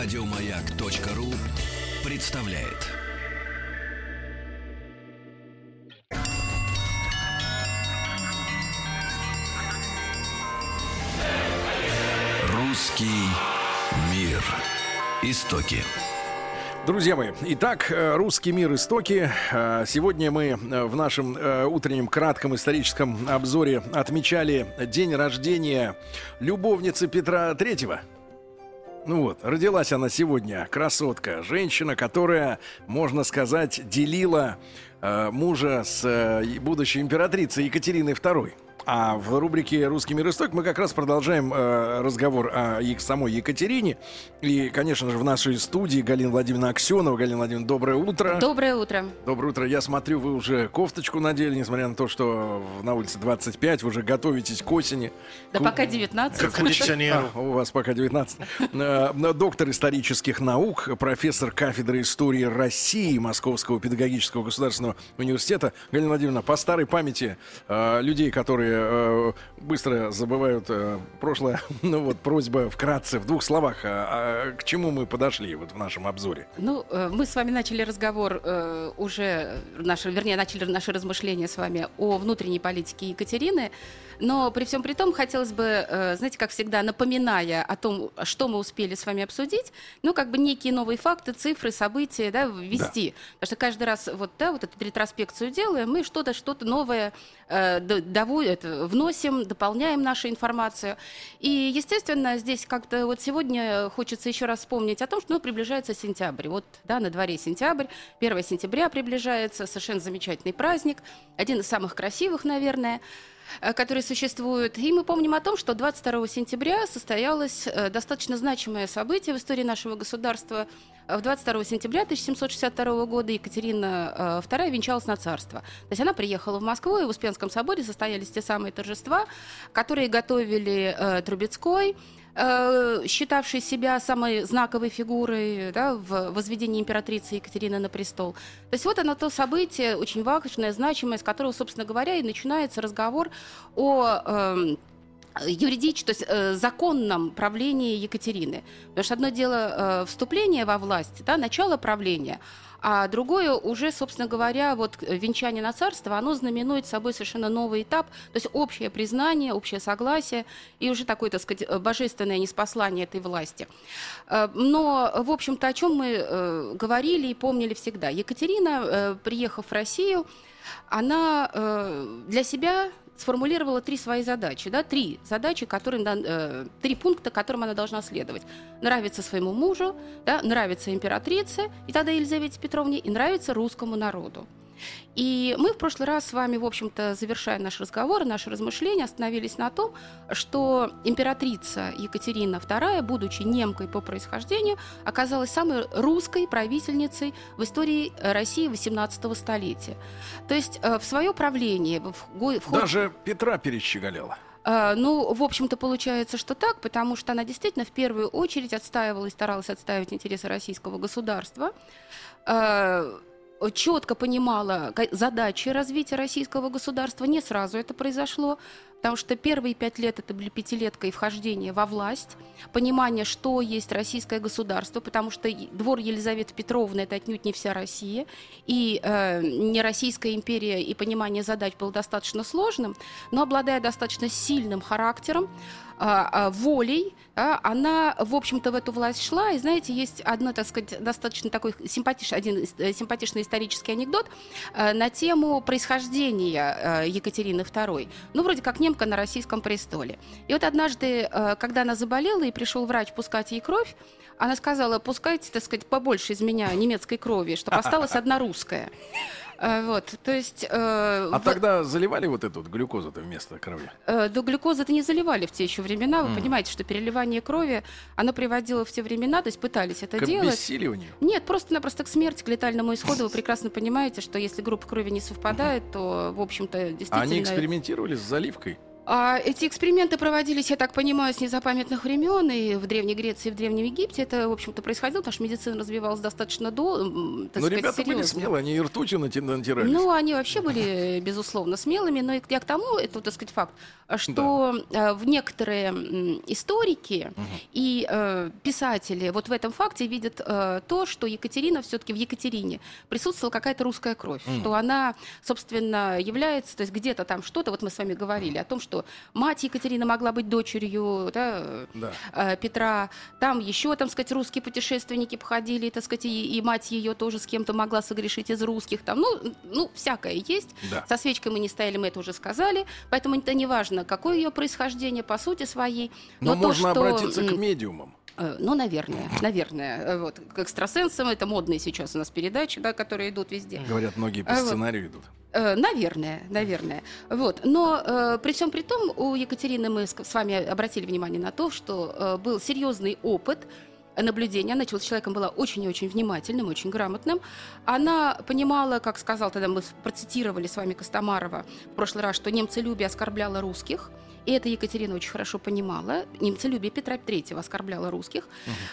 Радиомаяк.ру представляет. Русский мир. Истоки. Друзья мои, итак, э, русский мир истоки. Э, Сегодня мы э, в нашем утреннем кратком историческом обзоре отмечали день рождения любовницы Петра Третьего. Ну вот, родилась она сегодня, красотка, женщина, которая, можно сказать, делила э, мужа с э, будущей императрицей Екатериной II. А в рубрике «Русский мир исток» мы как раз продолжаем э, разговор о е- самой Екатерине. И, конечно же, в нашей студии Галина Владимировна Аксенова. Галина Владимировна, доброе утро. Доброе утро. Доброе утро. Я смотрю, вы уже кофточку надели, несмотря на то, что на улице 25, вы уже готовитесь к осени. Да Ку- пока 19. Как кондиционер. а, у вас пока 19. Э, Доктор исторических наук, профессор кафедры истории России Московского педагогического государственного университета. Галина Владимировна, по старой памяти э, людей, которые э, быстро забывают э, прошлое, ну вот просьба вкратце, в двух словах, а, а к чему мы подошли вот в нашем обзоре? Ну, э, мы с вами начали разговор э, уже, наши, вернее, начали наши размышления с вами о внутренней политике Екатерины. Но при всем при том хотелось бы, э, знаете, как всегда, напоминая о том, что мы успели с вами обсудить, ну, как бы некие новые факты, цифры, события, да, ввести. Потому что каждый раз вот, да, вот эту ретроспекцию делаем, мы что-то, что-то новое э, это, вносим, дополняем нашу информацию. И, естественно, здесь как-то вот сегодня хочется еще раз вспомнить о том, что ну, приближается сентябрь. Вот, да, на дворе сентябрь, 1 сентября приближается, совершенно замечательный праздник, один из самых красивых, наверное которые существуют. И мы помним о том, что 22 сентября состоялось э, достаточно значимое событие в истории нашего государства. Э, В 22 сентября 1762 года Екатерина э, II венчалась на царство. То есть она приехала в Москву, и в Успенском соборе состоялись те самые торжества, которые готовили э, Трубецкой, э, считавший себя самой знаковой фигурой да, в возведении императрицы Екатерины на престол. То есть вот оно то событие, очень важное, значимое, с которого, собственно говоря, и начинается разговор о эм, юридическом, то есть э, законном правлении Екатерины. Потому что одно дело э, вступление во власть, да, начало правления, а другое уже, собственно говоря, вот венчание на царство, оно знаменует собой совершенно новый этап, то есть общее признание, общее согласие и уже такое, так сказать, божественное неспослание этой власти. Э, Но, в общем-то, о чем мы э, говорили и помнили всегда. Екатерина, э, приехав в Россию, она для себя сформулировала три свои задачи, да, три задачи, которые, да, э, три пункта, которым она должна следовать. Нравится своему мужу, да, нравится императрице, и тогда Елизавете Петровне, и нравится русскому народу. И мы в прошлый раз с вами, в общем-то, завершая наш разговор, наши размышления, остановились на том, что императрица Екатерина II, будучи немкой по происхождению, оказалась самой русской правительницей в истории э, России XVIII столетия. То есть э, в свое правление, в, ход- Даже Петра перещеголяла. а, Ну, в общем-то, получается, что так, потому что она действительно в первую очередь отстаивала и старалась отстаивать интересы российского государства. Четко понимала задачи развития российского государства. Не сразу это произошло, потому что первые пять лет это были пятилетка и вхождение во власть, понимание, что есть российское государство, потому что двор Елизаветы Петровны это отнюдь не вся Россия, и э, не Российская империя и понимание задач было достаточно сложным, но обладая достаточно сильным характером, волей, а, она, в общем-то, в эту власть шла. И, знаете, есть одно, так сказать, достаточно такой симпатичный, один э, симпатичный исторический анекдот э, на тему происхождения э, Екатерины II. Ну, вроде как немка на российском престоле. И вот однажды, когда она заболела и пришел врач пускать ей кровь, она сказала, пускайте, так сказать, побольше из меня немецкой крови, чтобы осталась одна русская. Э, Вот, то есть... э, А в- тогда заливали вот эту вот глюкозу-то вместо крови? Э, Да глюкозы-то не заливали в те еще времена. Вы Мгм. понимаете, что переливание крови, оно приводило в те времена, то есть пытались это К делать. обессиливанию? Нет, просто-напросто к смерти, к летальному исходу. Вы прекрасно понимаете, что если группа крови не совпадает, то, в общем-то, А действительно... они экспериментировали с заливкой? А эти эксперименты проводились, я так понимаю, с незапамятных времен, и в Древней Греции, и в Древнем Египте. Это, в общем-то, происходило, потому что медицина развивалась достаточно до, м, так Но сказать, ребята были серьезно. смелые, они и ртутью нати- натирались. Ну, они вообще были, безусловно, смелыми, но я к тому, это, так сказать, факт, что э, в некоторые историки и э, писатели вот в этом факте видят э, то, что Екатерина все-таки в Екатерине присутствовала какая-то русская кровь, что она, собственно, является, то есть где-то там что-то, вот мы с вами говорили о том, что мать Екатерины могла быть дочерью да, Да. э, Петра, там еще, там сказать, русские путешественники походили, так сказать, и, и мать ее тоже с кем-то могла согрешить из русских, там, ну, ну, всякое есть. Да. Со свечкой мы не стояли, мы это уже сказали, поэтому это не важно, какое ее происхождение по сути своей. Но, то, можно что, обратиться к медиумам. Э, Ну, наверное, наверное. Э, Вот, к экстрасенсам, это модные сейчас у нас передачи, да, которые идут везде. Говорят, многие по вот. сценарию идут. Э, Наверное, наверное. Вот. Но э, при всем при том, у Екатерины мы с с вами обратили внимание на то, что э, был серьезный опыт наблюдения. Она чел- человеком была очень и очень внимательным, очень грамотным. Она понимала, как сказал тогда, мы процитировали с вами Костомарова в прошлый раз, что немцелюбие оскорбляло русских. И это Екатерина очень хорошо понимала. Немцелюбие Петра III оскорбляло русских.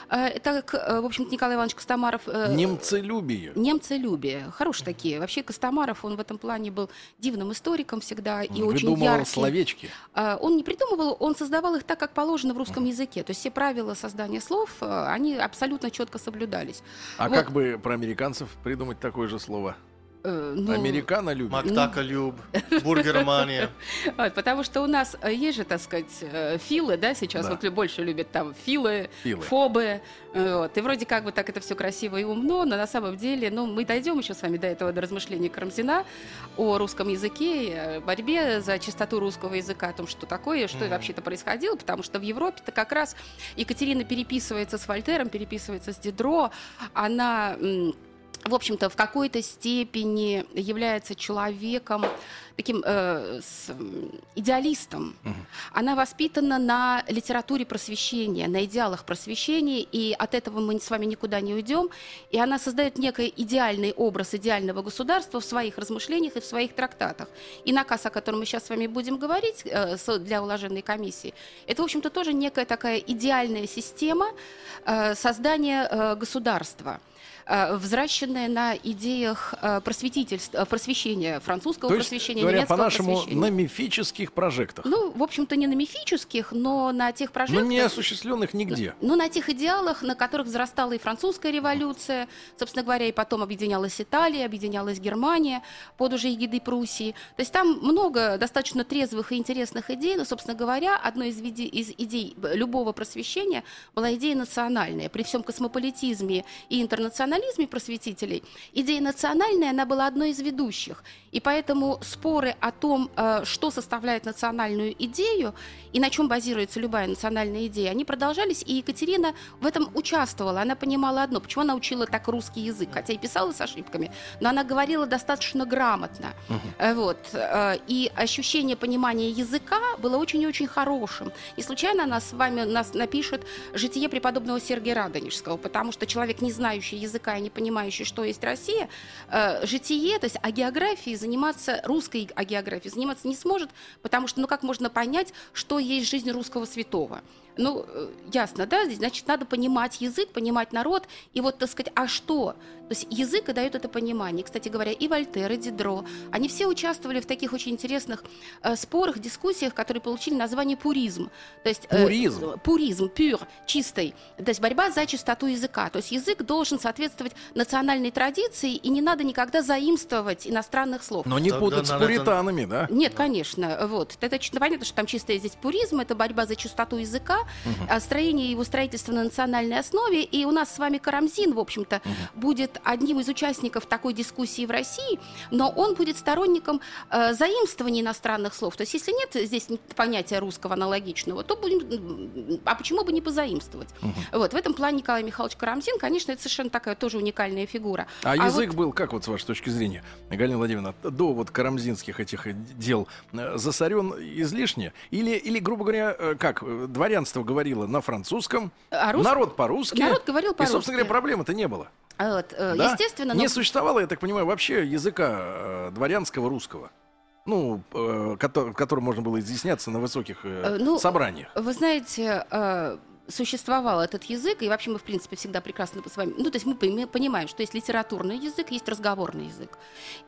Э, Так, э, в общем-то, Николай Иванович Костомаров... э, Немцелюбие. Немцелюбие. Хорошие такие. Вообще Костомаров, он в этом плане был дивным историком всегда и очень Выдумывал яркий. словечки. А, Он не придумывал, он создавал их так, как положено в русском языке. То есть все правила создания слов, э, они абсолютно четко соблюдались. А Вот. как бы про американцев придумать такое же слово? Э, ну, Американо любит. Мактака Люб, Бургермания. вот, потому что у нас э, есть же, так сказать, э, филы, да, сейчас Да. вот больше любят там филы, Филы. фобы, вот, и вроде как бы так это все красиво и умно, но на самом деле, ну, мы дойдем еще с вами до этого, до размышлений Карамзина о русском языке, о борьбе за чистоту русского языка, о том, что такое, что Мгм. вообще-то происходило, потому что в Европе-то как раз Екатерина переписывается с Вольтером, переписывается с Дидро, она... в общем-то, в какой-то степени является человеком, таким э, с, идеалистом. Она воспитана на литературе просвещения, на идеалах просвещения, и от этого мы с вами никуда не уйдем. И она создает некий идеальный образ идеального государства в своих размышлениях и в своих трактатах. И наказ, о котором мы сейчас с вами будем говорить э, для уложенной комиссии, это, в общем-то, тоже некая такая идеальная система э, создания э, государства взращенная на идеях э, просветительства, просвещения, французского То есть, просвещения, говоря немецкого по-нашему, просвещения. на мифических прожектах. Ну, в общем-то, не на мифических, но на тех Но прожектах... не осуществленных нигде. Ну, на тех идеалах, на которых взрастала и французская революция, собственно говоря, и потом объединялась Италия, объединялась Германия под уже эгидой Пруссии. То есть там много достаточно трезвых и интересных идей, но, собственно говоря, одной из, виде- из идей любого просвещения была идея национальная. При всем космополитизме и интернационализме просветителей, идея национальная, она была одной из ведущих. И поэтому споры о том, э, что составляет национальную идею и на чем базируется любая национальная идея, они продолжались, и Екатерина в этом участвовала. Она понимала одно, почему она учила так русский язык, хотя и писала с ошибками, но она говорила достаточно грамотно. Э, Вот. э, И ощущение понимания языка было очень и очень хорошим. Не случайно она с вами нас напишет «Житие преподобного Сергия Радонежского», потому что человек, не знающий языка и не понимающий, что есть Россия, э, житие, то есть о географии заниматься, русской о географии заниматься не сможет, потому что, ну как можно понять, что есть жизнь русского святого? Ну, э, ясно, да, здесь, значит, надо понимать язык, понимать народ, и вот, так сказать, а что? То есть язык и дает это понимание. Кстати говоря, и Вольтер, и Дидро, они все участвовали в таких очень интересных э, спорах, дискуссиях, которые получили название пуризм. То есть, э, Пуризм? пуризм, пюр, чистый. То есть борьба за чистоту языка. То есть язык должен соответствовать национальной традиции, и не надо никогда заимствовать иностранных слов. Но не Тогда путать с надо это- пуританами, да? Нет, конечно, вот. Это ч- понятно, что там чистая здесь пуризм, это борьба за чистоту языка, а строение его строительства на национальной основе. И у нас с вами Карамзин, в общем-то, будет одним из участников такой дискуссии в России, но он будет сторонником э, заимствования иностранных слов. То есть, если нет здесь понятия русского аналогичного, то будем... А почему бы не позаимствовать? Вот, в этом плане Николай Михайлович Карамзин, конечно, это совершенно такая тоже уникальная фигура. А, вот- язык был, как вот с вашей точки зрения, Галина Владимировна, до вот карамзинских этих э, дел э, засорен излишне? Или, или грубо говоря, э, как, э, дворянство говорило на французском, А рус- народ по-русски? Народ говорил И, собственно по-русски. говоря, проблемы-то не было. Вот, э, да? Естественно, Не но- существовало, я так понимаю, вообще языка э, дворянского русского. Ну, э, кото- которым можно было изъясняться на высоких э, Э, ну, собраниях. Вы знаете, э, существовал этот язык, и вообще мы, в принципе, всегда прекрасно с вами... Ну, то есть мы пони- понимаем, что есть литературный язык, есть разговорный язык.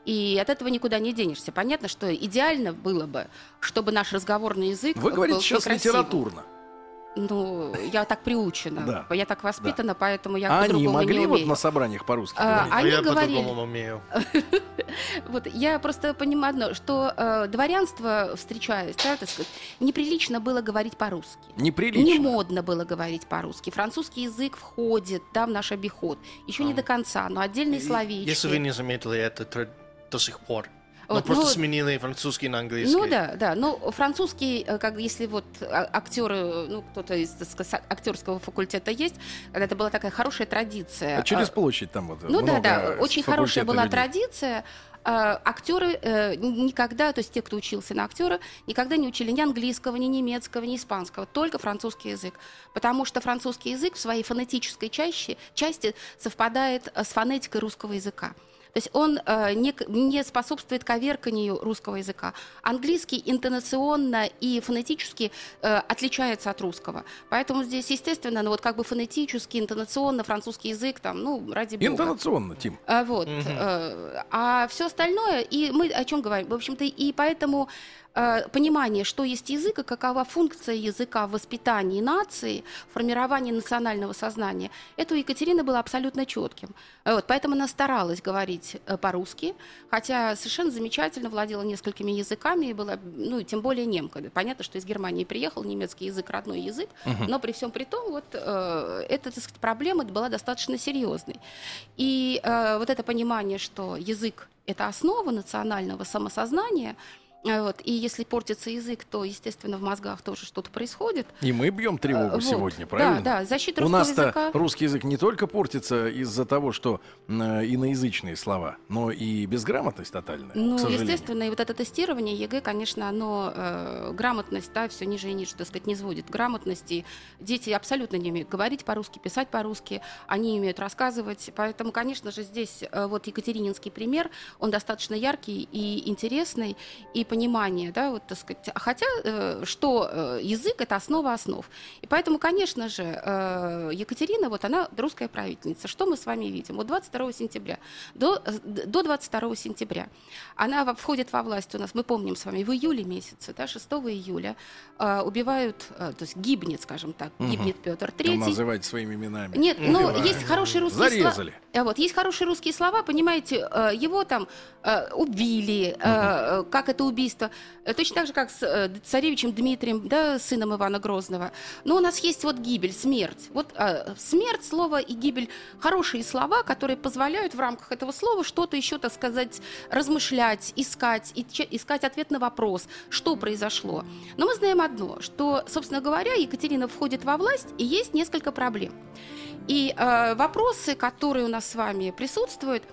И от этого никуда не денешься. Понятно, что идеально было бы, чтобы наш разговорный язык Вы говорите был сейчас красивым. литературно. Ну, я так приучена, Да. я так воспитана, поэтому я А они по-другому могли не вот умею. на собраниях по-русски А, говорить? А Они я говорили- по-другому умею. Вот я просто понимаю одно, что э, дворянство, встречаясь, да, так сказать, неприлично было говорить по-русски. Неприлично. Не модно было говорить по-русски. Французский язык входит да, в наш обиход. Еще не А. до конца, но отдельные словечки. Если вы не заметили, это до сих пор. Но Вот, просто ну, сменили французский на английский. Ну да, да. Но французский, э, как если вот а- актеры, ну кто-то из сказать, актерского факультета есть, когда это была такая хорошая традиция. А через А, площадь там вот Ну да, да, очень хорошая была людей. традиция. А, Актеры э, никогда, то есть те, кто учился на актера, никогда не учили ни английского, ни немецкого, ни испанского, только французский язык. Потому что французский язык в своей фонетической части, части совпадает э, с фонетикой русского языка. То есть он э, не, не способствует коверканию русского языка. Английский интонационно и фонетически э, отличается от русского. Поэтому здесь, естественно, ну вот как бы фонетически, интонационно французский язык, там, ну, ради бога. Интонационно, Тим. А, Вот. Мгм. э, А все остальное, и мы о чем говорим? В общем-то, и поэтому понимание, что есть язык и какова функция языка в воспитании нации, формировании национального сознания, это у Екатерины было абсолютно четким. Э, Вот, поэтому она старалась говорить э, по-русски, хотя совершенно замечательно владела несколькими языками, и была, ну, тем более немка. Понятно, что из Германии приехал, немецкий язык, родной язык, но при всем при том, вот, э, эта, так сказать, проблема была достаточно серьезной. И э, вот это понимание, что язык – это основа национального самосознания, э, вот, и если портится язык, то, естественно, в мозгах тоже что-то происходит. И мы бьем тревогу Э, вот. сегодня, правильно? Да, да, защита У русского нас-то языка. русский язык не только портится из-за того, что э, иноязычные слова, но и безграмотность тотальная, Ну, естественно, и вот это тестирование ЕГЭ, конечно, оно э, грамотность, да, все ниже и ниже, так сказать, не сводит грамотности. Дети абсолютно не умеют говорить по-русски, писать по-русски, они умеют рассказывать. Поэтому, конечно же, здесь э, вот Екатерининский пример, он достаточно яркий и интересный, и понимание, да, вот, так сказать. Хотя, э, что э, язык – это основа основ. И поэтому, конечно же, э, Екатерина, вот она русская правительница. Что мы с вами видим? Вот 22 сентября, до, до 22 сентября она входит во власть у нас, мы помним с вами, в июле месяце, да, 6 июля, убивают, то есть гибнет, скажем так, Мгм. гибнет Петр III. называть своими именами. Нет, но Убивают. есть хорошие русские слова. Зарезали. А Вот, есть хорошие русские слова, понимаете, э, его там э, убили, э, как это убийство, точно так же, как с царевичем Дмитрием, да, сыном Ивана Грозного. Но у нас есть вот гибель, смерть. Вот смерть, слово и гибель – хорошие слова, которые позволяют в рамках этого слова что-то еще, так сказать, размышлять, искать, искать ответ на вопрос, что произошло. Но мы знаем одно, что, собственно говоря, Екатерина входит во власть, и есть несколько проблем. И э, вопросы, которые у нас с вами присутствуют,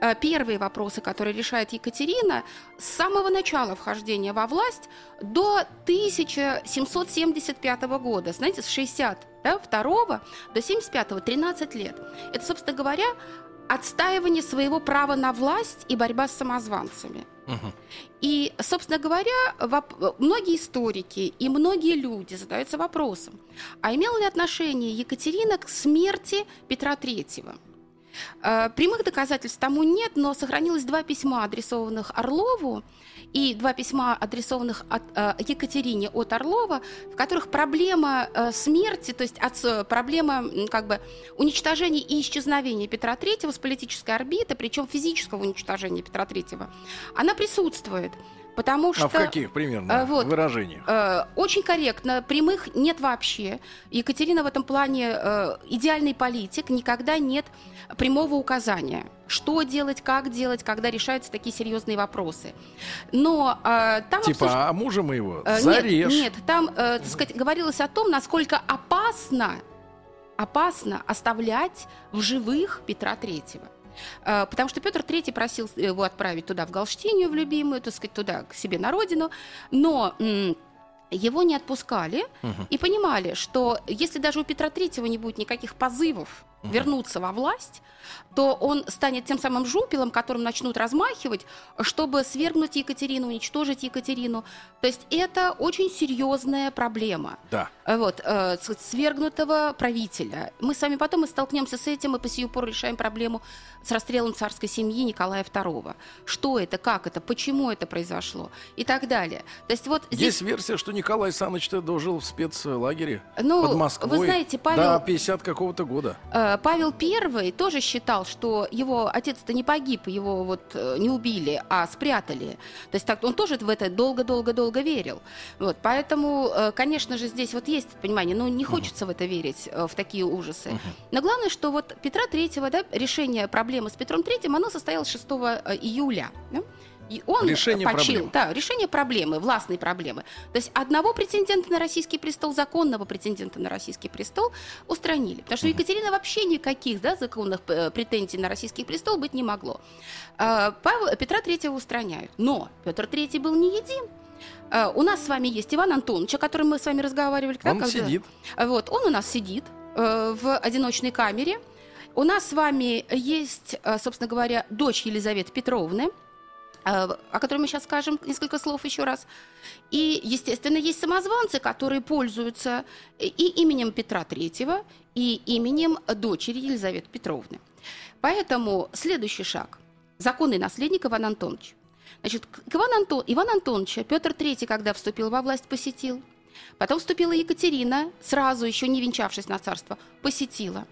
э, первые вопросы, которые решает Екатерина, с самого начала вхождения во власть до 1775 года, знаете, с 62 до 75 13 лет. Это, собственно говоря, отстаивание своего права на власть и борьба с самозванцами. И, собственно говоря, воп- многие историки и многие люди задаются вопросом, а имела ли отношение Екатерина к смерти Петра III? Э, Прямых доказательств тому нет, но сохранилось два письма, адресованных Орлову, и два письма, адресованных от, э, Екатерине от Орлова, в которых проблема э, смерти, то есть от, э, проблема как бы уничтожения и исчезновения Петра III с политической орбиты, причем физического уничтожения Петра III, она присутствует. Потому что А в каких примерно э, вот. выражениях? Э, очень корректно, прямых нет вообще. Екатерина в этом плане э, идеальный политик, никогда нет прямого указания, что делать, как делать, когда решаются такие серьезные вопросы. Но э, там Типа, обсуж- а мужа моего Э, зарежь. Нет, нет, там, э, так сказать, говорилось о том, насколько опасно, опасно оставлять в живых Петра Третьего. Э, Потому что Петр III просил его отправить туда, в Галштинию, в любимую, так сказать, туда, к себе на родину, но его не отпускали Мгм. и понимали, что если даже у Петра III не будет никаких позывов вернуться во власть, то он станет тем самым жупелом, которым начнут размахивать, чтобы свергнуть Екатерину, уничтожить Екатерину. То есть это очень серьезная проблема. Да. Вот, э, свергнутого правителя. Мы с вами потом и столкнемся с этим, и по сию пору решаем проблему с расстрелом царской семьи Николая II. Что это, как это, почему это произошло и так далее. То есть вот здесь... Есть версия, что Николай Саныч то жил в спецлагере ну, под Москвой вы знаете, Павел... до 50 какого-то года. Э, Павел I тоже считал, что его отец-то не погиб, его вот э, не убили, а спрятали. То есть так, он тоже в это долго-долго-долго верил. Вот, поэтому, э, конечно же, здесь вот есть понимание, ну не хочется uh-huh. в это верить, в такие ужасы. Uh-huh. Но главное, что вот Петра III, да, решение проблемы с Петром III, оно состоялось 6 июля. Да? И он решение почил, проблемы. да, решение проблемы, властной проблемы. То есть одного претендента на российский престол, законного претендента на российский престол устранили. Потому что у Екатерины вообще никаких да, законных э, претензий на российский престол быть не могло. А, Павла, Петра Третьего устраняют. Но Петр Третий был не един. А, у нас с вами есть Иван Антонович, о котором мы с вами разговаривали. Он когда... сидит. Вот, он у нас сидит э, в одиночной камере. У нас с вами есть, э, собственно говоря, дочь Елизаветы Петровны, о которой мы сейчас скажем несколько слов еще раз. И, естественно, есть самозванцы, которые пользуются и именем Петра III, и именем дочери Елизаветы Петровны. Поэтому следующий шаг. Законный наследник Иван Антонович. Значит, Иван, Антон, Иван Антоновича Петр III, когда вступил во власть, посетил. Потом вступила Екатерина, сразу еще не венчавшись на царство, посетила.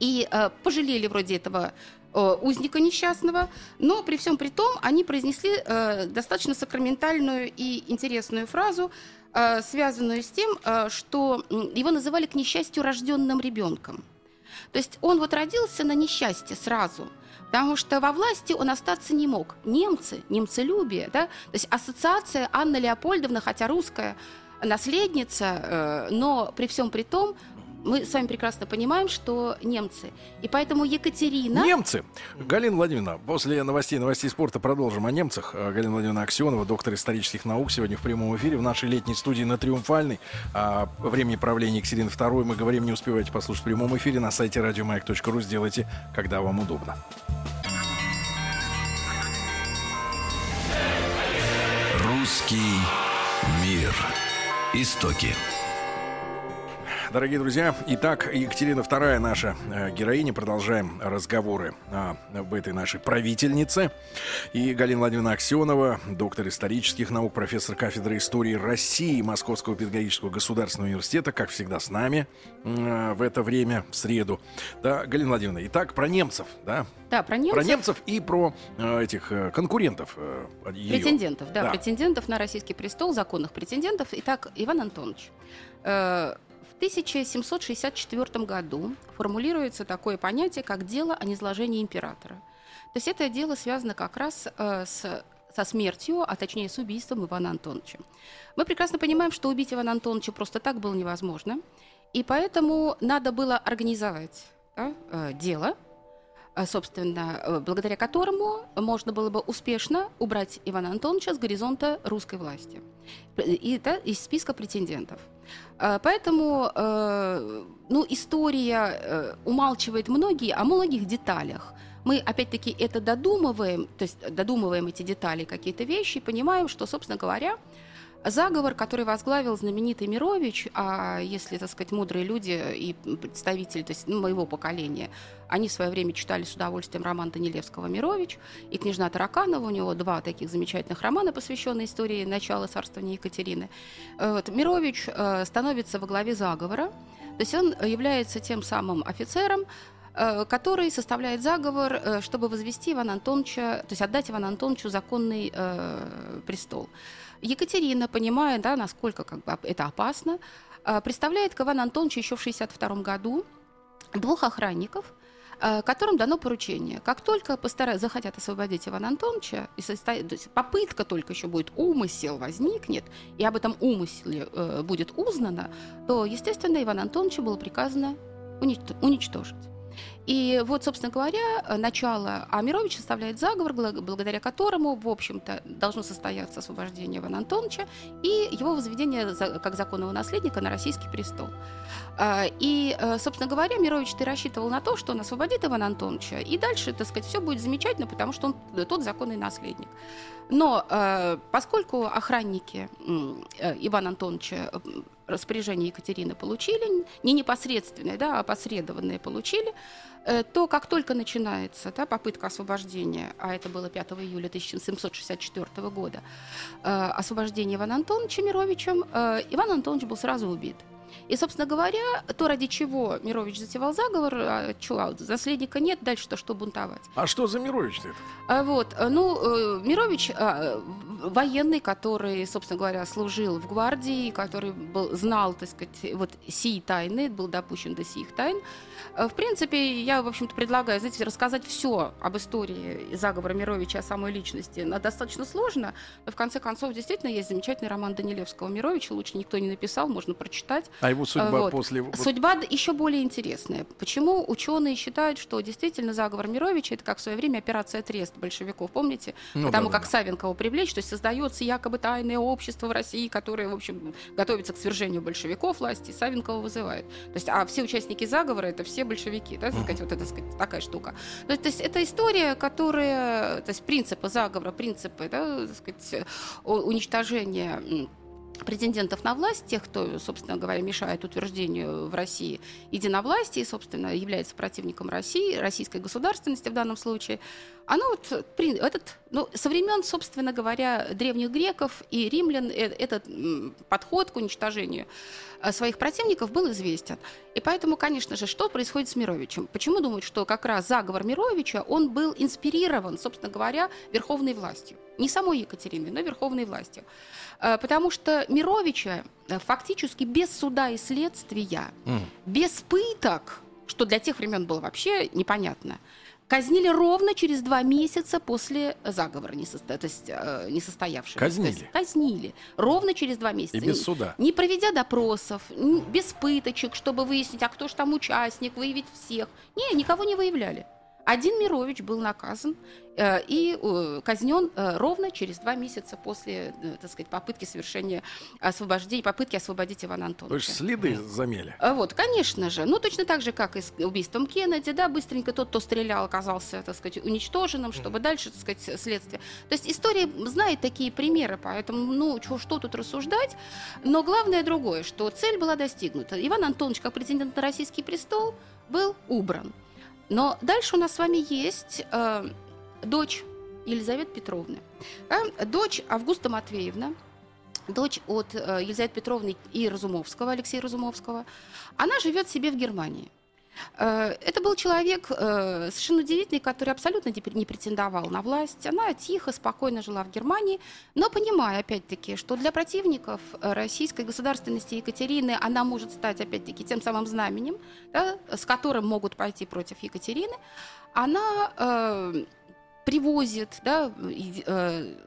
И э, пожалели вроде этого Э, узника несчастного, но при всем при том они произнесли э, достаточно сакраментальную и интересную фразу, э, связанную с тем, э, что его называли к несчастью рожденным ребенком. То есть он вот родился на несчастье сразу, потому что во власти он остаться не мог. Немцы, немцелюбие, да, то есть ассоциация Анна Леопольдовна, хотя русская наследница, э, но при всем при том мы с вами прекрасно понимаем, что немцы. И поэтому Екатерина... Немцы! Галина Владимировна, после новостей, новостей спорта продолжим о немцах. Э, Галина Владимировна Аксенова, доктор исторических наук, сегодня в прямом эфире в нашей летней студии на Триумфальной. О времени правления Екатерины II мы говорим, не успевайте послушать в прямом эфире на сайте радиомаяк.ру. Сделайте, когда вам удобно. Русский мир. Истоки дорогие друзья. Итак, Екатерина II, наша э, героиня. Продолжаем разговоры об этой нашей правительнице. И Галина Владимировна Аксенова, доктор исторических наук, профессор кафедры истории России Московского педагогического государственного университета, как всегда, с нами э, в это время, в среду. Да, Галина Владимировна, итак, про немцев, да? Да, про немцев. Про немцев и про э, этих конкурентов. Ее. Претендентов, да, да, претендентов на российский престол, законных претендентов. Итак, Иван Антонович. Э, 1764 году формулируется такое понятие, как дело о низложении императора. То есть это дело связано как раз э, с со смертью, а точнее с убийством Ивана Антоновича. Мы прекрасно понимаем, что убить Ивана Антоновича просто так было невозможно, и поэтому надо было организовать да, э, дело, собственно, э, благодаря которому можно было бы успешно убрать Ивана Антоновича с горизонта русской власти и это из списка претендентов. Э, поэтому э, ну, история э, умалчивает многие о многих деталях. Мы, опять-таки, это додумываем, то есть додумываем эти детали, какие-то вещи, и понимаем, что, собственно говоря, Заговор, который возглавил знаменитый Мирович, а если, так сказать, мудрые люди и представители то есть, ну, моего поколения, они в свое время читали с удовольствием роман Данилевского «Мирович» и «Княжна Тараканова». У него два таких замечательных романа, посвященные истории начала царствования Екатерины. Вот, Мирович э, становится во главе заговора, то есть он является тем самым офицером, э, который составляет заговор, э, чтобы возвести Ивана Антоновича, то есть отдать Ивану Антоновичу законный э, престол. Екатерина, понимая, да, насколько как бы, это опасно, э, представляет к Ивану Антоновичу еще в 1962 году двух охранников, э, которым дано поручение. Как только постараются, захотят освободить Ивана Антоновича, и состоит, то есть попытка только еще будет, умысел возникнет, и об этом умысле э, будет узнано, то, естественно, Ивана Антоновича было приказано уничтожить. И вот, собственно говоря, начало Амирович составляет заговор, благодаря которому, в общем-то, должно состояться освобождение Ивана Антоновича и его возведение как законного наследника на российский престол. А, и, э, собственно говоря, Мирович ты рассчитывал на то, что он освободит Ивана Антоновича, и дальше, так сказать, все будет замечательно, потому что он тот законный наследник. Но э, поскольку охранники э, Ивана Антоновича распоряжение Екатерины получили, не непосредственное, да, а опосредованное получили, Э, то как только начинается да, попытка освобождения, а это было 5 июля 1764 года, э, освобождение Ивана Антоновича Мировичем, э, Иван Антонович был сразу убит. И, собственно говоря, то, ради чего Мирович затевал заговор, а, чего, наследника нет, дальше-то что бунтовать. А что за Мирович-то это? А, вот, ну, Мирович а, военный, который, собственно говоря, служил в гвардии, который был, знал, так сказать, вот сии тайны, был допущен до сих тайн. В принципе, я, в общем-то, предлагаю, знаете, рассказать все об истории заговора Мировича, о самой личности. Но достаточно сложно, но в конце концов, действительно, есть замечательный роман Данилевского Мировича, лучше никто не написал, можно прочитать. А его судьба вот. после... Судьба еще более интересная. Почему ученые считают, что действительно заговор Мировича это как в свое время операция Трест большевиков, помните? Ну, Потому да, как да. Савенкова привлечь, то есть создается якобы тайное общество в России, которое, в общем, готовится к свержению большевиков власти, Савенкова вызывает. То есть, а все участники заговора это все большевики, да, так сказать, вот это сказать, такая штука. То есть, то есть это история, которая, то есть принципы заговора, принципы, да, так сказать, уничтожения претендентов на власть, тех, кто, собственно говоря, мешает утверждению в России единовластия и, собственно, является противником России, российской государственности в данном случае, оно вот, этот, ну, со времен, собственно говоря, древних греков и римлян э, этот подход к уничтожению э, своих противников был известен. И поэтому, конечно же, что происходит с Мировичем? Почему думают, что как раз заговор Мировича, он был инспирирован, собственно говоря, верховной властью? Не самой Екатериной, но верховной властью. Э, потому что Мировича фактически без суда и следствия, mm. без пыток, что для тех времен было вообще непонятно, казнили ровно через два месяца после заговора несосто... то есть, э, несостоявшегося. Казнили? Есть, казнили. Ровно через два месяца. И без суда? Не, не проведя допросов, не, без пыточек, чтобы выяснить, а кто же там участник, выявить всех. Не, никого не выявляли. Один Мирович был наказан э, и э, казнен э, ровно через два месяца после, э, так сказать, попытки совершения освобождения, попытки освободить Ивана Антоновича. Вы же следы замели. А вот, конечно же. Ну, точно так же, как и с убийством Кеннеди, да, быстренько тот, кто стрелял, оказался, так сказать, уничтоженным, чтобы дальше, так сказать, следствие. То есть история знает такие примеры, поэтому, ну, что, что тут рассуждать. Но главное другое, что цель была достигнута. Иван Антонович, как претендент на российский престол, был убран. Но дальше у нас с вами есть э, дочь Елизаветы Петровны. Э, дочь Августа Матвеевна, дочь от э, Елизаветы Петровны и Разумовского, Алексея Разумовского. Она живет себе в Германии. Э, это был человек э, совершенно удивительный, который абсолютно не претендовал на власть. Она тихо, спокойно жила в Германии, но понимая, опять-таки, что для противников э, российской государственности Екатерины она может стать, опять-таки, тем самым знаменем, да, с которым могут пойти против Екатерины, она привозит, да,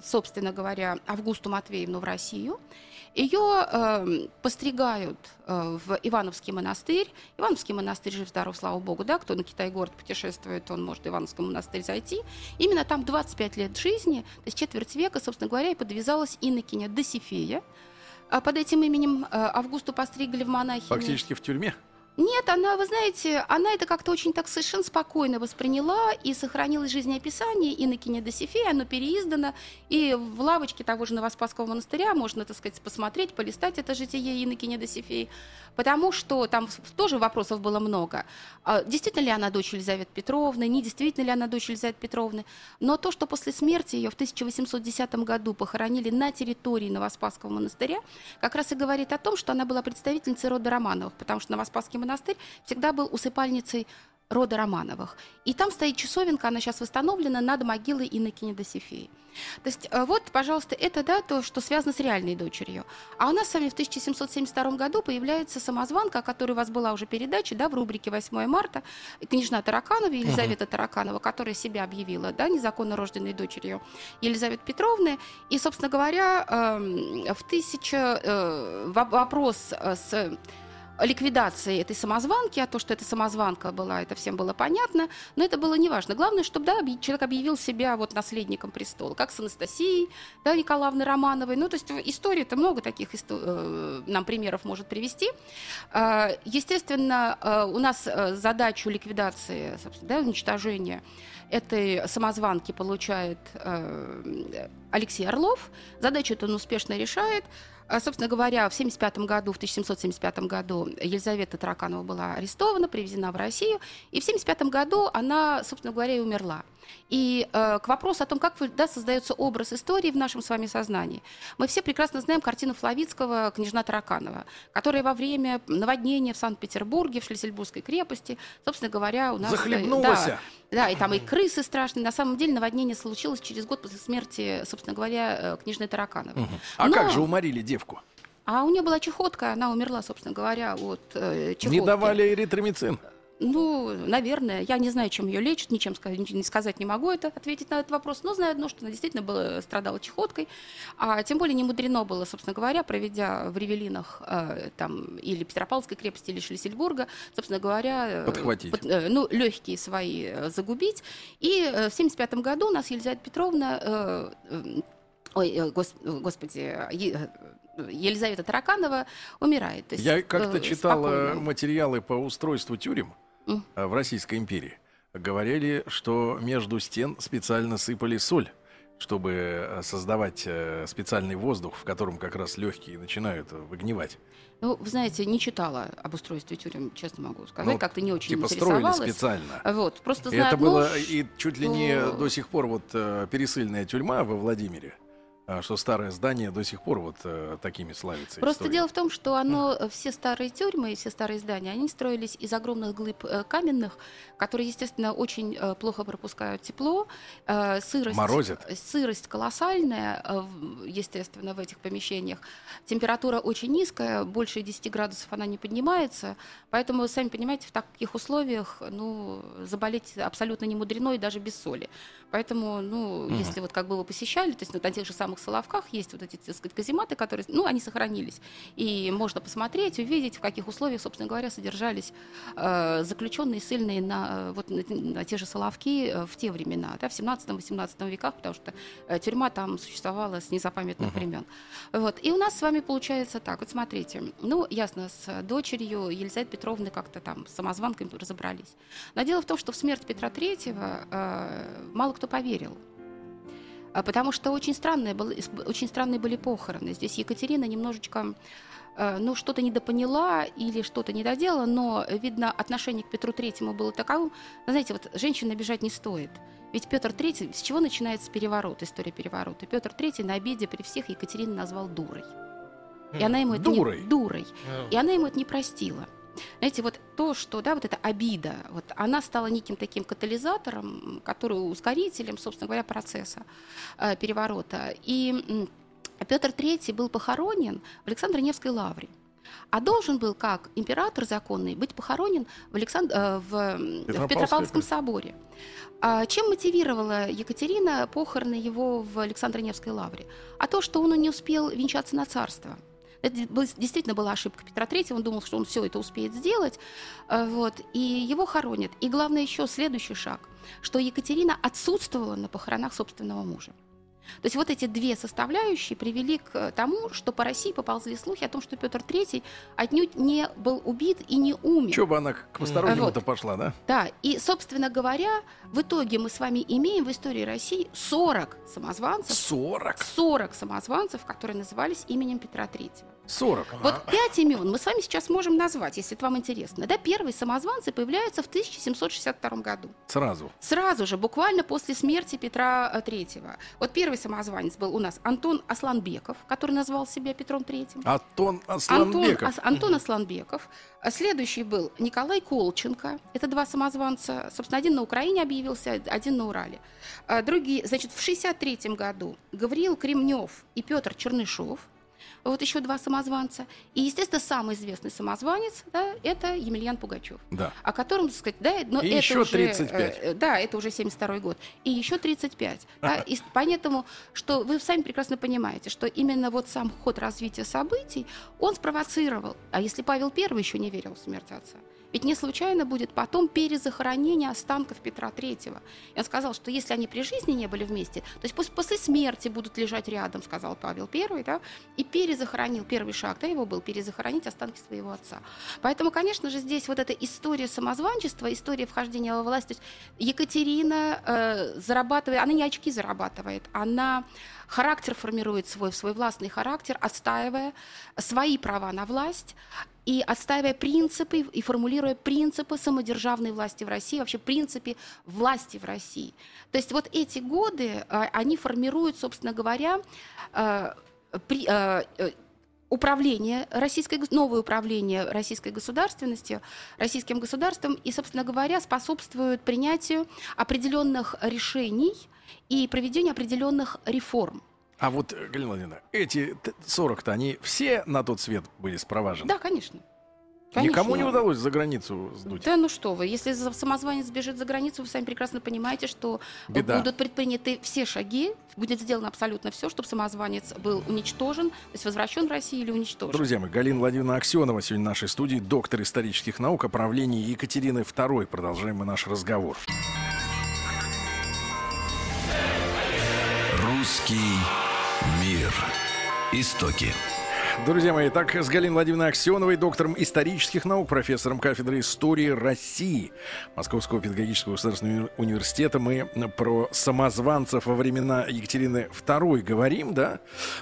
собственно говоря, Августу Матвеевну в Россию – ее э, постригают э, в Ивановский монастырь. Ивановский монастырь жив-здоров, слава богу, да, кто на Китай-город путешествует, он может в Ивановский монастырь зайти. Именно там 25 лет жизни, то есть четверть века, собственно говоря, и подвязалась инокиня Досифея. А под этим именем э, Августу постригли в монахи. Фактически в тюрьме? Нет, она, вы знаете, она это как-то очень так совершенно спокойно восприняла и сохранилось жизнеописание Иннокеня Досифея, оно переиздано, и в лавочке того же Новоспасского монастыря можно, так сказать, посмотреть, полистать это житие Иннокеня Досифея, потому что там тоже вопросов было много. А, действительно ли она дочь Елизаветы Петровны, не действительно ли она дочь Елизаветы Петровны, но то, что после смерти ее в 1810 году похоронили на территории Новоспасского монастыря, как раз и говорит о том, что она была представительницей рода Романовых, потому что Новоспасский монастырь всегда был усыпальницей рода Романовых. И там стоит часовенка, она сейчас восстановлена над могилой Иннокеня Досифеи. То есть э, вот, пожалуйста, это да, то, что связано с реальной дочерью. А у нас с вами в 1772 году появляется самозванка, о которой у вас была уже передача, да, в рубрике 8 марта, княжна Тараканова, Елизавета uh-huh. Тараканова, которая себя объявила, да, незаконно рожденной дочерью Елизаветы Петровны. И, собственно говоря, эм, в тысяча... Э, вопрос с ликвидации этой самозванки, а то, что это самозванка была, это всем было понятно, но это было неважно. Главное, чтобы да, человек объявил себя вот наследником престола, как с Анастасией да, Николаевной Романовой. Ну, то есть истории-то много таких исто- нам примеров может привести. Естественно, у нас задачу ликвидации, да, уничтожения этой самозванки получает э, Алексей Орлов. Задачу эту он успешно решает. А, собственно говоря, в 75 году, в 1775 году Елизавета Тараканова была арестована, привезена в Россию, и в 75 году она, собственно говоря, и умерла. И э, к вопросу о том, как да, создается образ истории в нашем с вами сознании. Мы все прекрасно знаем картину Флавицкого «Княжна Тараканова», которая во время наводнения в Санкт-Петербурге, в Шлиссельбургской крепости, собственно говоря, у нас... Э, Захлебнулась. Да, да, и там и крысы страшные. На самом деле наводнение случилось через год после смерти, собственно говоря, э, княжны Таракановой. Угу. А Но... как же уморили девку? А у нее была чехотка, она умерла, собственно говоря, от э, чехотки. Не давали эритромицин? Ну, наверное, я не знаю, чем ее лечат, ничем не сказать не могу это ответить на этот вопрос, но знаю одно, что она действительно была, страдала чехоткой, а тем более не мудрено было, собственно говоря, проведя в Ревелинах э, там или Петропавловской крепости, или Шлиссельбурга, собственно говоря, э, подхватить, под, э, ну легкие свои э, загубить. И э, в 75 году у нас Елизавета Петровна, э, э, ой, э, гос, господи, э, Елизавета Тараканова умирает. есть, Я как-то э, читал спокойно. материалы по устройству тюрем. В Российской империи. Говорили, что между стен специально сыпали соль чтобы э, создавать э, специальный воздух, в котором как раз легкие начинают выгнивать. Ну, вы знаете, не читала об устройстве тюрем, честно могу сказать, ну, как-то не очень типа интересовалась. строили специально. Вот, просто знаю, Это было и чуть ли не до сих пор вот пересыльная тюрьма во Владимире. А, что старое здание до сих пор вот э, такими славится. Просто история. дело в том, что оно, mm. все старые тюрьмы и все старые здания, они строились из огромных глыб э, каменных, которые, естественно, очень э, плохо пропускают тепло, э, сырость, Морозит. сырость колоссальная, э, естественно, в этих помещениях. Температура очень низкая, больше 10 градусов она не поднимается, поэтому, сами понимаете, в таких условиях, ну, заболеть абсолютно не мудрено и даже без соли. Поэтому, ну, mm. если вот как бы вы посещали, то есть на тех же самых Соловках есть вот эти, так сказать, казематы, которые, ну, они сохранились. И можно посмотреть, увидеть, в каких условиях, собственно говоря, содержались э, заключенные ссыльные на, э, вот, на, на те же Соловки э, в те времена, да, в 17-18 веках, потому что э, тюрьма там существовала с незапамятных uh-huh. времен. Вот. И у нас с вами получается так. Вот смотрите, ну, ясно, с дочерью Елизаветы Петровны как-то там самозванками разобрались. Но дело в том, что в смерть Петра Третьего э, мало кто поверил. А, потому что очень странные, очень странные были похороны. Здесь Екатерина немножечко э, ну, что-то недопоняла или что-то не доделала, но, видно, отношение к Петру Третьему было таковым. Знаете, вот женщина бежать не стоит. Ведь Петр Третий, с чего начинается переворот, история переворота? Петр Третий на обеде при всех Екатерину назвал дурой. И она ему это дурой. Не, дурой. И она ему это не простила. Знаете, вот то, что, да, вот эта обида, вот она стала неким таким катализатором, который ускорителем, собственно говоря, процесса э, переворота. И э, Петр III был похоронен в Александро-Невской лавре. А должен был, как император законный, быть похоронен в, Александр... Э, в, в Петропавловском соборе. А чем мотивировала Екатерина похороны его в Александро-Невской лавре? А то, что он не успел венчаться на царство – это действительно была ошибка Петра III, он думал, что он все это успеет сделать, э, вот, и его хоронят. И главное еще следующий шаг, что Екатерина отсутствовала на похоронах собственного мужа. То есть вот эти две составляющие привели к тому, что по России поползли слухи о том, что Петр III отнюдь не был убит и не умер. Чего бы она к постороннему-то вот. пошла, да? Да, и, собственно говоря, в итоге мы с вами имеем в истории России 40 самозванцев. 40? 40 самозванцев, которые назывались именем Петра III. 40. Вот пять имен мы с вами сейчас можем назвать, если это вам интересно. Да, первые самозванцы появляются в 1762 году. Сразу? Сразу же, буквально после смерти Петра III. Вот первый самозванец был у нас Антон Асланбеков, который назвал себя Петром III. Антон Асланбеков. Антон, Антон Асланбеков. А следующий был Николай Колченко. Это два самозванца. Собственно, один на Украине объявился, один на Урале. А другие, значит, в 63 году Гавриил Кремнев и Петр Чернышов – вот еще два самозванца. И, естественно, самый известный самозванец, да, это Емельян Пугачев. Да. О котором, так сказать, да, но И это еще уже, 35. э, да, это уже 72 год. И еще 35. Да, и поэтому, что вы сами прекрасно понимаете, что именно вот сам ход развития событий, он спровоцировал. А если Павел I еще не верил в смерть отца? Ведь не случайно будет потом перезахоронение останков Петра III. И он сказал, что если они при жизни не были вместе, то есть пусть после смерти будут лежать рядом, сказал Павел I, да, и перезахоронил, первый шаг да, его был перезахоронить останки своего отца. Поэтому, конечно же, здесь вот эта история самозванчества, история вхождения во власть, то есть Екатерина э, зарабатывает, она не очки зарабатывает, она характер формирует свой, свой властный характер, отстаивая свои права на власть, и отстаивая принципы и формулируя принципы самодержавной власти в России, вообще принципы власти в России. То есть вот эти годы, а, они формируют, собственно говоря, э, при- э, управление российской, новое управление российской государственностью, российским государством и, собственно говоря, способствуют принятию определенных решений и проведению определенных реформ. А вот, э, Галина Владимировна, эти т- 40-то, они все на тот свет были спроважены? Да, конечно. Никому не Конечно. удалось за границу сдуть? Да ну что вы, если самозванец бежит за границу, вы сами прекрасно понимаете, что Беда. будут предприняты все шаги, будет сделано абсолютно все, чтобы самозванец был уничтожен, то есть возвращен в Россию или уничтожен. Друзья мои, Галина Владимировна Аксенова сегодня в нашей студии, доктор исторических наук о правлении Екатерины II. Продолжаем мы наш разговор. Русский мир. Истоки. Друзья мои, так с Галиной Владимировной Аксеновой, доктором исторических наук, профессором кафедры истории России Московского педагогического государственного уни- университета мы про самозванцев во времена Екатерины II говорим, да?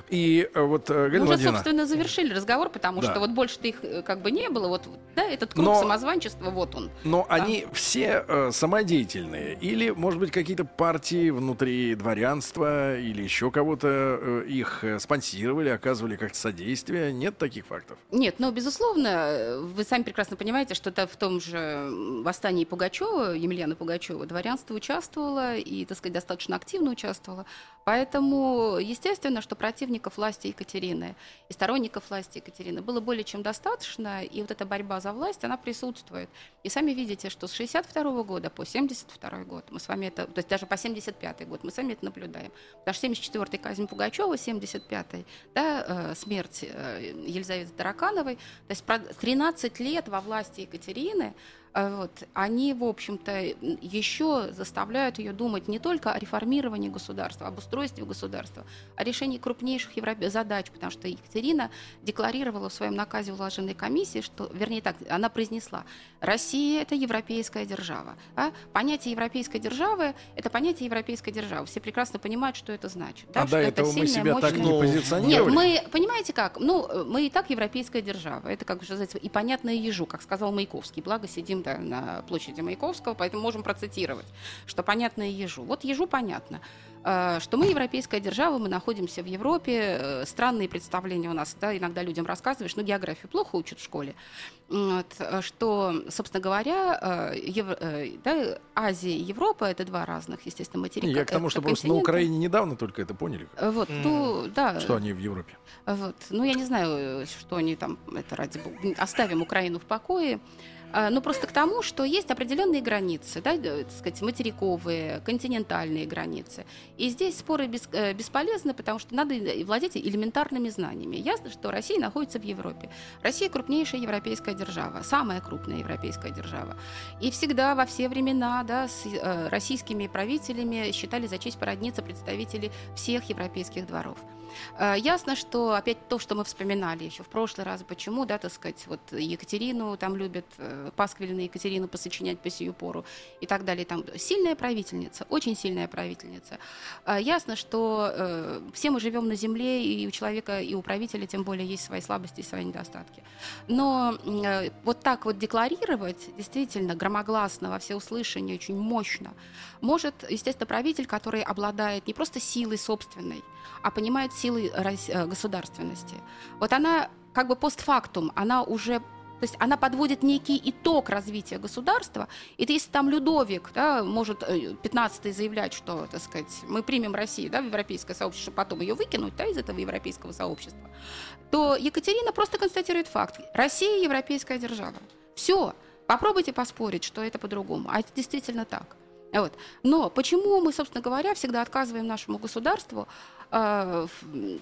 И э, вот, э, Мы Галина уже, Владимировна, собственно, завершили разговор, потому Да. что вот больше-то их э, как бы не было. Вот, да, этот круг Но- самозванчества, вот он. но они все э, самодеятельные? Или, может быть, какие-то партии внутри дворянства или еще кого-то э, их спонсировали, оказывали как-то содействие? Нет таких фактов? Нет, но, безусловно, э, вы сами прекрасно понимаете, что это в том же восстании Пугачева, Емельяна Пугачева, дворянство участвовало и, так сказать, достаточно активно участвовало. Поэтому, естественно, что противников власти Екатерины и сторонников власти Екатерины было более чем достаточно, и вот эта борьба за власть, она присутствует. И сами видите, что с 62 года по 72 год, мы с вами это, то есть даже по 75 год, мы сами это наблюдаем. Потому что 74-й казнь Пугачева, 75-й, да, э, смерть Елизаветы Таракановой, то есть про 13 лет во власти Екатерины, э, вот, они, в общем-то, еще заставляют ее думать не только о реформировании государства, об устройстве государства, о решении крупнейших европе- задач, потому что Екатерина декларировала в своем наказе уложенной комиссии, что, вернее так, она произнесла, Россия – это европейская держава. а? Понятие европейской державы – это понятие европейской державы. Все прекрасно понимают, что это значит. да, а что до это этого мы сильная, себя так мощная- не Ну, нет, позиционировали? мы, понимаете как, ну, э, мы и так европейская держава, это как уже называется, и понятно ежу, как сказал Маяковский, благо сидим да, на площади Маяковского, поэтому можем процитировать, что понятно ежу. Вот ежу понятно, э, что мы европейская держава, мы находимся в Европе, э, странные представления у нас, да, иногда людям рассказываешь, ну, географию плохо учат в школе, вот, э, что, собственно говоря, Евро- да, Азия и Европа – это два разных, естественно, материка. Я к тому, что просто на. Украине недавно только это поняли, Вот, ну, да. что они в Европе. Вот. Ну, я не знаю, что они там, это ради бога, оставим Украину в покое. А, Ну, просто к тому, что есть определенные границы, да, так сказать, материковые, континентальные границы. И здесь споры бес- э, бесполезны, потому что надо владеть элементарными знаниями. Ясно, что Россия находится в Европе. Россия крупнейшая европейская держава, самая крупная европейская держава. И всегда, во все времена, да, с э, российскими правителями считали за честь породниться представители всех европейских дворов. Э, Ясно, что опять то, что мы вспоминали еще в прошлый раз, почему, да, так сказать, вот Екатерину там любят, э, Пасквиль на Екатерину посочинять по сию пору и так далее. Там сильная правительница, очень сильная правительница. Э, Ясно, что все мы живем на земле, и у человека, и у правителя тем более есть свои слабости и свои недостатки. Но вот так вот декларировать, действительно, громогласно, во всеуслышание, очень мощно, может, естественно, правитель, который обладает не просто силой собственной, а понимает силы э, государственности. Вот она как бы постфактум, она уже То есть она подводит некий итог развития государства. И то, если там Людовик да, может 15-й заявлять, что, так сказать, мы примем Россию да, в европейское сообщество, потом ее выкинуть да, из этого европейского сообщества, то Екатерина просто констатирует факт. Россия европейская держава. Все. Попробуйте поспорить, что это по-другому. А это действительно так. Вот. Но почему мы, собственно говоря, всегда отказываем нашему государству э,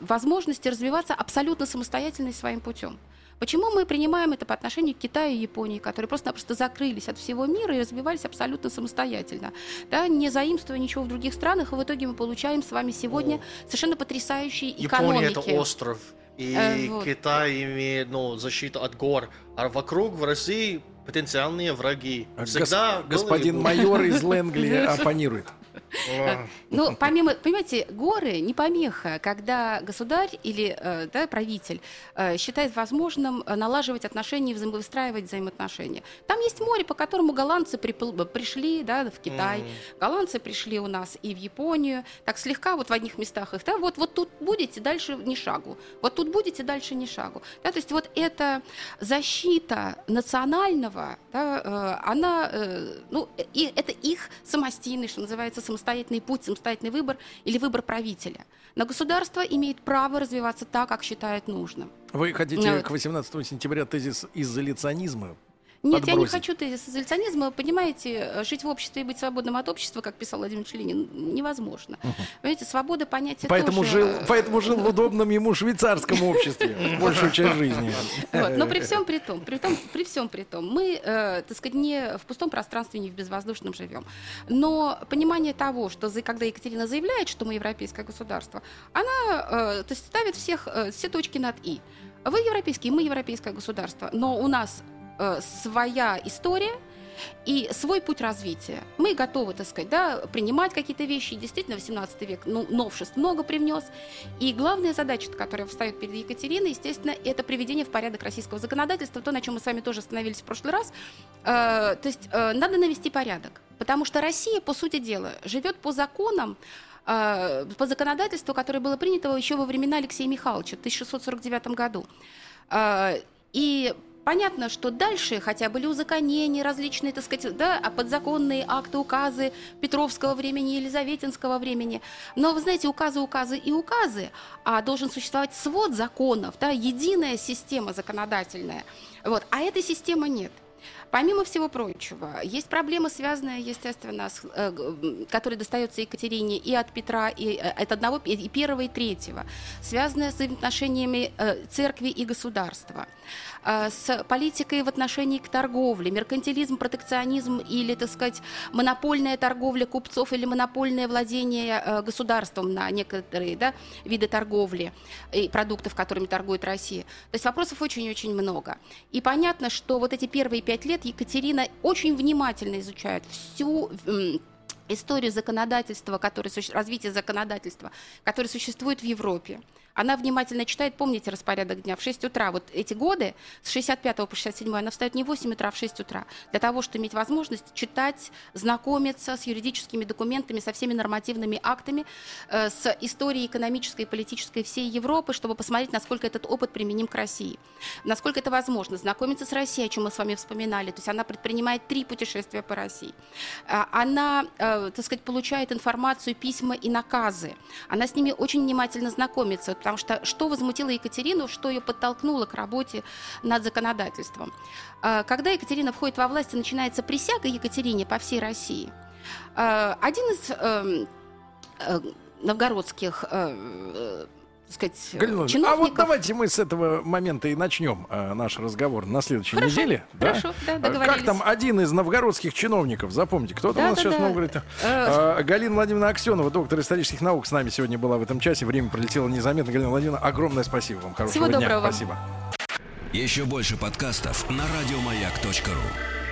возможности развиваться абсолютно самостоятельно и своим путем? Почему мы принимаем это по отношению к Китаю и Японии, которые просто-напросто закрылись от всего мира и развивались абсолютно самостоятельно, да, не заимствуя ничего в других странах, и в итоге мы получаем с вами сегодня О. совершенно потрясающие экономики. Япония – это остров, и э, вот. Китай имеет ну, защиту от гор, а вокруг в России потенциальные враги. Всегда Гос- господин майор из Лэнгли оппонирует. Ну, помимо, понимаете, горы не помеха, когда государь или э, да, правитель э, считает возможным налаживать отношения, выстраивать взаимоотношения. Там есть море, по которому голландцы пришли да, в Китай, голландцы пришли у нас и в Японию, так слегка вот в одних местах их, да, вот, вот тут будете, дальше ни шагу, вот тут будете, дальше ни шагу. Да, то есть вот эта защита национального, да, э, она, ну, и это их самостийный, что называется, самостийный самостоятельный путь, самостоятельный выбор или выбор правителя. Но государство имеет право развиваться так, как считает нужным. Вы хотите вот. к 18 сентября тезис изоляционизма нет, подбросить. я не хочу тезис изоляционизма. Понимаете, жить в обществе и быть свободным от общества, как писал Владимир Ленин, невозможно. Угу. Понимаете, свобода понятия поэтому тоже... Жил, поэтому жил в удобном ему швейцарском обществе большую часть жизни. Вот. Но при всем при том, при, том, при всем при том, мы, э, так сказать, не в пустом пространстве, не в безвоздушном живем. Но понимание того, что когда Екатерина заявляет, что мы европейское государство, она э, то есть ставит всех, э, все точки над «и». Вы европейские, мы европейское государство, но у нас э, своя история, и свой путь развития. Мы готовы, так сказать, да, принимать какие-то вещи. Действительно, 18 век ну, новшеств много привнес. И главная задача, которая встает перед Екатериной, естественно, это приведение в порядок российского законодательства, то, на чем мы с вами тоже остановились в прошлый раз. Э, то есть э, надо навести порядок. Потому что Россия, по сути дела, живет по законам, э, по законодательству, которое было принято еще во времена Алексея Михайловича в 1649 году. Э, и Понятно, что дальше хотя были узаконения различные, так сказать, да, а подзаконные акты, указы Петровского времени, Елизаветинского времени. Но, вы знаете, указы, указы и указы, а должен существовать свод законов, да, единая система законодательная. Вот, а этой системы нет. Помимо всего прочего, есть проблема, связанная, естественно, с, э, которая достается Екатерине и от Петра, и э, от одного, и первого, и третьего, связанная с взаимоотношениями э, церкви и государства. Э, с политикой в отношении к торговле, меркантилизм, протекционизм или, так сказать, монопольная торговля купцов или монопольное владение э, государством на некоторые да, виды торговли и продуктов, которыми торгует Россия. То есть вопросов очень-очень много. И понятно, что вот эти первые пять лет Екатерина очень внимательно изучает всю историю законодательства, которое, развитие законодательства, которое существует в Европе. Она внимательно читает, помните распорядок дня, в 6 утра, вот эти годы, с 65 по 67 она встает не в 8 утра, а в 6 утра, для того, чтобы иметь возможность читать, знакомиться с юридическими документами, со всеми нормативными актами, э, с историей экономической и политической всей Европы, чтобы посмотреть, насколько этот опыт применим к России. Насколько это возможно. Знакомиться с Россией, о чем мы с вами вспоминали. То есть она предпринимает три путешествия по России. А, она, э, так сказать, получает информацию, письма и наказы. Она с ними очень внимательно знакомится, потому что что возмутило Екатерину, что ее подтолкнуло к работе над законодательством. А, когда Екатерина входит во власть начинается присяга Екатерине по всей России, а, один из эм, э, новгородских э, сказать, Галина, чиновников. А вот давайте мы с этого момента и начнем э, наш разговор на следующей хорошо, неделе. Хорошо, да, да Как там один из новгородских чиновников, запомните, кто там да, у нас да, сейчас да. много говорит? Э, Галина Владимировна Аксенова, доктор исторических наук, с нами сегодня была в этом часе. Время пролетело незаметно. Галина Владимировна, огромное спасибо вам. Хорошего Всего дня. Доброго. Спасибо. Еще больше подкастов на радиомаяк.ру